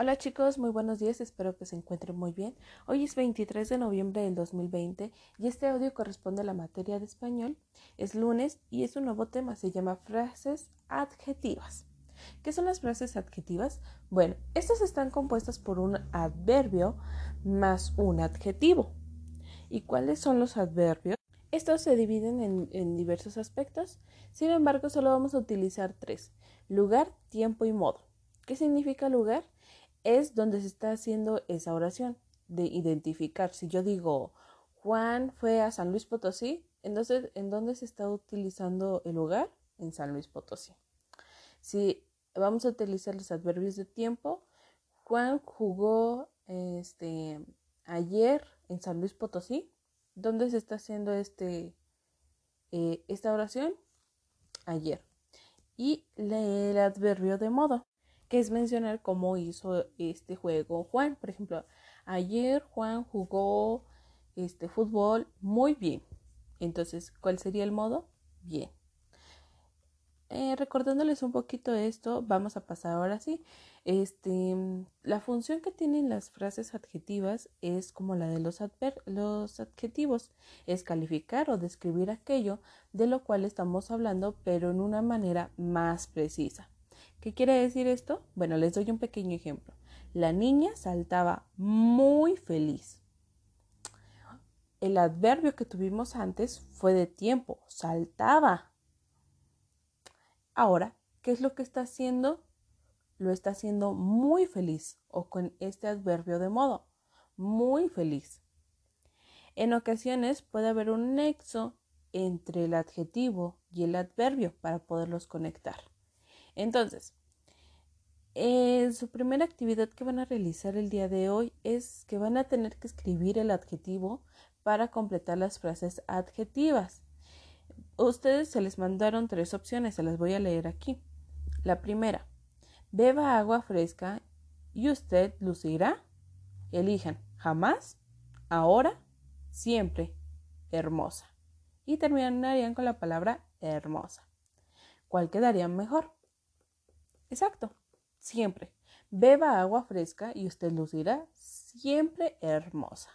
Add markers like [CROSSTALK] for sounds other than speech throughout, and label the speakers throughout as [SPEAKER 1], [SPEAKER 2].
[SPEAKER 1] Hola chicos, muy buenos días, espero que se encuentren muy bien. Hoy es 23 de noviembre del 2020 y este audio corresponde a la materia de español. Es lunes y es un nuevo tema, se llama frases adjetivas. ¿Qué son las frases adjetivas? Bueno, estas están compuestas por un adverbio más un adjetivo. ¿Y cuáles son los adverbios? Estos se dividen en, en diversos aspectos, sin embargo solo vamos a utilizar tres, lugar, tiempo y modo. ¿Qué significa lugar? Es donde se está haciendo esa oración de identificar. Si yo digo Juan fue a San Luis Potosí, entonces ¿en dónde se está utilizando el lugar? En San Luis Potosí. Si vamos a utilizar los adverbios de tiempo, Juan jugó este ayer en San Luis Potosí. ¿Dónde se está haciendo este eh, esta oración? Ayer. Y el adverbio de modo que es mencionar cómo hizo este juego Juan. Por ejemplo, ayer Juan jugó este fútbol muy bien. Entonces, ¿cuál sería el modo? Bien. Eh, recordándoles un poquito esto, vamos a pasar ahora sí. Este, la función que tienen las frases adjetivas es como la de los, los adjetivos, es calificar o describir aquello de lo cual estamos hablando, pero en una manera más precisa. ¿Qué quiere decir esto? Bueno, les doy un pequeño ejemplo. La niña saltaba muy feliz. El adverbio que tuvimos antes fue de tiempo, saltaba. Ahora, ¿qué es lo que está haciendo? Lo está haciendo muy feliz o con este adverbio de modo, muy feliz. En ocasiones puede haber un nexo entre el adjetivo y el adverbio para poderlos conectar. Entonces, eh, su primera actividad que van a realizar el día de hoy es que van a tener que escribir el adjetivo para completar las frases adjetivas. Ustedes se les mandaron tres opciones, se las voy a leer aquí. La primera, beba agua fresca y usted lucirá. Elijan jamás, ahora, siempre, hermosa. Y terminarían con la palabra hermosa. ¿Cuál quedaría mejor? Exacto, siempre. Beba agua fresca y usted lucirá siempre hermosa.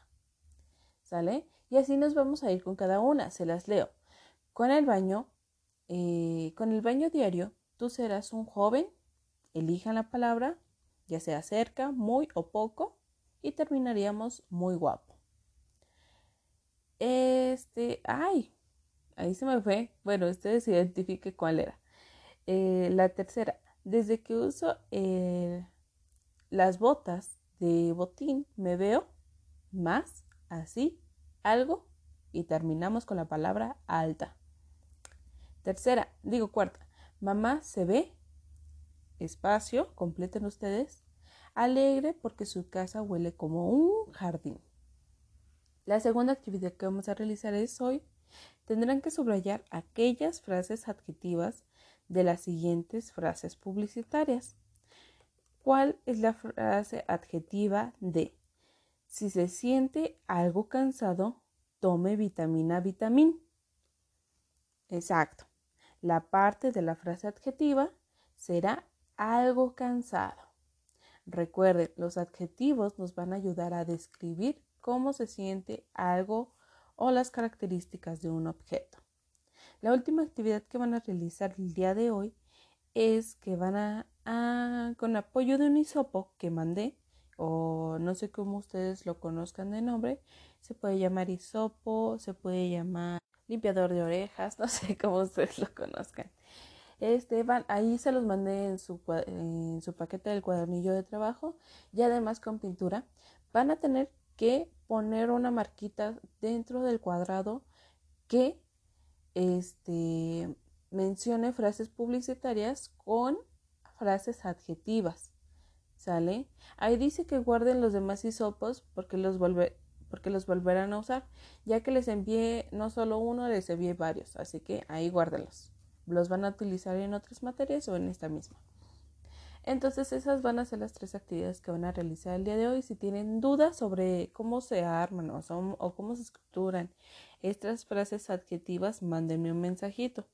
[SPEAKER 1] ¿Sale? Y así nos vamos a ir con cada una, se las leo. Con el baño, eh, con el baño diario, tú serás un joven, elijan la palabra, ya sea cerca, muy o poco, y terminaríamos muy guapo. Este, ay, ahí se me fue. Bueno, ustedes identifique cuál era. Eh, la tercera, desde que uso eh, las botas de botín, me veo más así, algo, y terminamos con la palabra alta. Tercera, digo cuarta, mamá se ve, espacio, completen ustedes, alegre porque su casa huele como un jardín. La segunda actividad que vamos a realizar es hoy. Tendrán que subrayar aquellas frases adjetivas de las siguientes frases publicitarias. ¿Cuál es la frase adjetiva de si se siente algo cansado, tome vitamina vitamin? Exacto. La parte de la frase adjetiva será algo cansado. Recuerden, los adjetivos nos van a ayudar a describir cómo se siente algo o las características de un objeto. La última actividad que van a realizar el día de hoy es que van a, con apoyo de un hisopo que mandé, o no sé cómo ustedes lo conozcan de nombre, se puede llamar hisopo, se puede llamar limpiador de orejas, [LAUGHS] no sé cómo ustedes lo conozcan. Este, van, ahí se los mandé en su, en su paquete del cuadernillo de trabajo y además con pintura. Van a tener que poner una marquita dentro del cuadrado que este, mencione frases publicitarias con frases adjetivas. ¿Sale? Ahí dice que guarden los demás hisopos porque los, volverán a usar, ya que les envié no solo uno, les envié varios, así que ahí guárdenlos. Los van a utilizar en otras materias o en esta misma. Entonces esas van a ser las tres actividades que van a realizar el día de hoy. Si tienen dudas sobre cómo se arman o, o cómo se estructuran estas frases adjetivas, mándenme un mensajito.